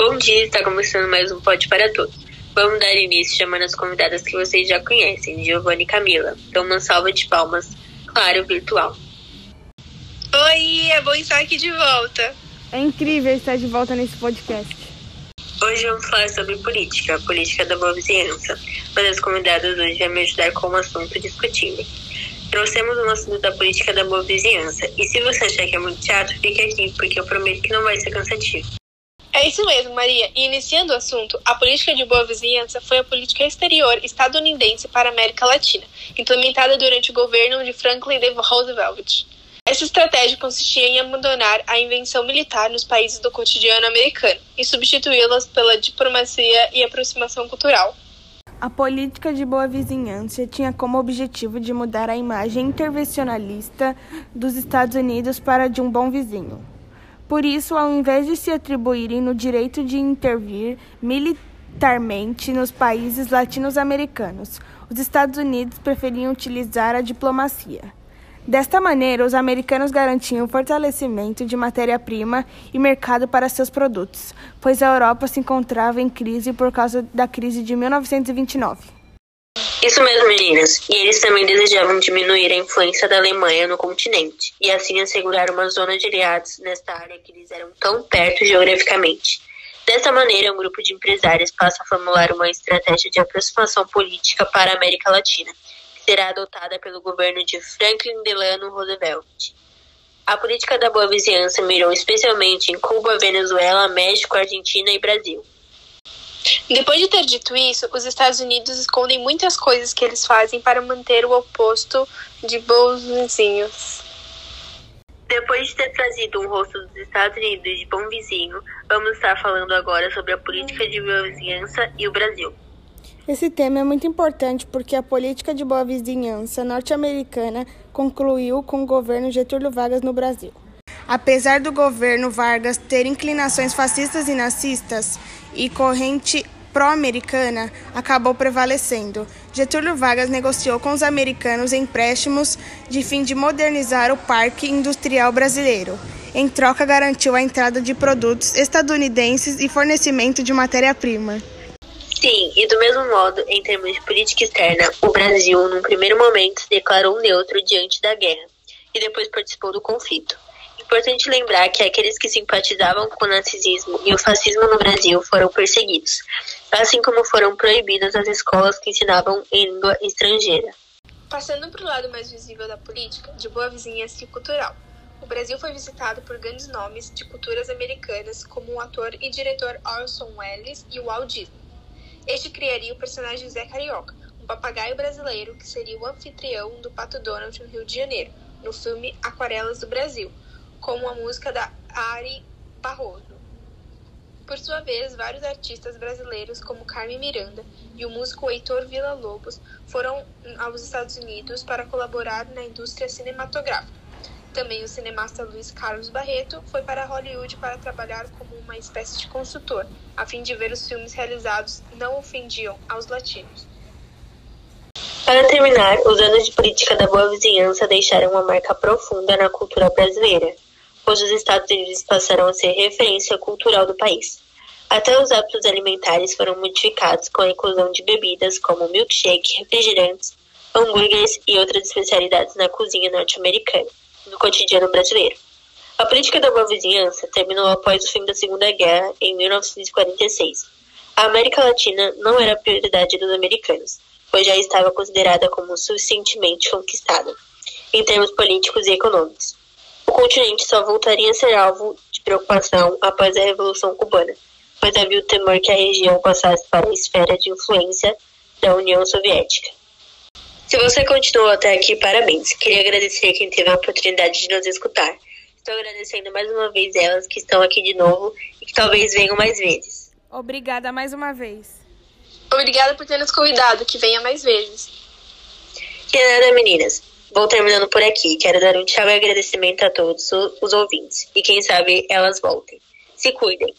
Bom dia, está começando mais um Pode para Todos. Vamos dar início chamando as convidadas que vocês já conhecem, Giovanni e Camila. Então, uma salva de palmas, claro, virtual. Oi, é bom estar aqui de volta. É incrível estar de volta nesse podcast. Hoje vamos falar sobre política, a política da boa vizinhança. Uma das convidadas hoje vai me ajudar com o assunto discutido. Trouxemos o assunto da política da boa vizinhança. E se você achar que é muito chato, fique aqui, porque eu prometo que não vai ser cansativo. É isso mesmo, Maria. E iniciando o assunto, a política de boa vizinhança foi a política exterior estadunidense para a América Latina, implementada durante o governo de Franklin D. Roosevelt. Essa estratégia consistia em abandonar a invenção militar nos países do cotidiano americano e substituí-las pela diplomacia e aproximação cultural. A política de boa vizinhança tinha como objetivo de mudar a imagem intervencionalista dos Estados Unidos para de um bom vizinho. Por isso, ao invés de se atribuírem no direito de intervir militarmente nos países latino-americanos, os Estados Unidos preferiam utilizar a diplomacia. Desta maneira, os americanos garantiam o fortalecimento de matéria-prima e mercado para seus produtos, pois a Europa se encontrava em crise por causa da crise de 1929. Isso mesmo, meninas. E eles também desejavam diminuir a influência da Alemanha no continente, e assim assegurar uma zona de aliados nesta área que eles eram tão perto geograficamente. Dessa maneira, um grupo de empresários passa a formular uma estratégia de aproximação política para a América Latina será adotada pelo governo de Franklin Delano Roosevelt. A política da boa vizinhança mirou especialmente em Cuba, Venezuela, México, Argentina e Brasil. Depois de ter dito isso, os Estados Unidos escondem muitas coisas que eles fazem para manter o oposto de bons vizinhos. Depois de ter trazido um rosto dos Estados Unidos de bom vizinho, vamos estar falando agora sobre a política de boa vizinhança e o Brasil. Esse tema é muito importante porque a política de boa vizinhança norte-americana concluiu com o governo Getúlio Vargas no Brasil. Apesar do governo Vargas ter inclinações fascistas e nazistas e corrente pró-americana, acabou prevalecendo. Getúlio Vargas negociou com os americanos empréstimos de fim de modernizar o parque industrial brasileiro. Em troca, garantiu a entrada de produtos estadunidenses e fornecimento de matéria-prima. Sim, e do mesmo modo, em termos de política externa, o Brasil, num primeiro momento, se declarou neutro diante da guerra e depois participou do conflito. Importante lembrar que aqueles que simpatizavam com o nazismo e o fascismo no Brasil foram perseguidos, assim como foram proibidas as escolas que ensinavam em língua estrangeira. Passando para o lado mais visível da política, de boa vizinhança e cultural. O Brasil foi visitado por grandes nomes de culturas americanas, como o ator e diretor Orson Welles e o Walt Disney. Este criaria o personagem Zé Carioca, um papagaio brasileiro que seria o anfitrião do Pato Donald no Rio de Janeiro, no filme Aquarelas do Brasil, com a música da Ari Barroso. Por sua vez, vários artistas brasileiros, como Carmen Miranda e o músico Heitor Villa-Lobos, foram aos Estados Unidos para colaborar na indústria cinematográfica. Também o cineasta Luiz Carlos Barreto foi para Hollywood para trabalhar como uma espécie de consultor, a fim de ver os filmes realizados não ofendiam aos latinos. Para terminar, os anos de política da boa vizinhança deixaram uma marca profunda na cultura brasileira, pois os Estados Unidos passaram a ser referência cultural do país. Até os hábitos alimentares foram modificados com a inclusão de bebidas como milkshake, refrigerantes, hambúrgueres e outras especialidades na cozinha norte-americana no cotidiano brasileiro. A política da boa vizinhança terminou após o fim da Segunda Guerra, em 1946. A América Latina não era a prioridade dos americanos, pois já estava considerada como suficientemente conquistada, em termos políticos e econômicos. O continente só voltaria a ser alvo de preocupação após a Revolução Cubana, pois havia o temor que a região passasse para a esfera de influência da União Soviética. Se você continuou até aqui, parabéns. Queria agradecer a quem teve a oportunidade de nos escutar. Estou agradecendo mais uma vez elas que estão aqui de novo e que talvez venham mais vezes. Obrigada mais uma vez. Obrigada por ter nos convidado, que venha mais vezes. Que nada, meninas. Vou terminando por aqui. Quero dar um tchau e agradecimento a todos os ouvintes. E quem sabe elas voltem. Se cuidem.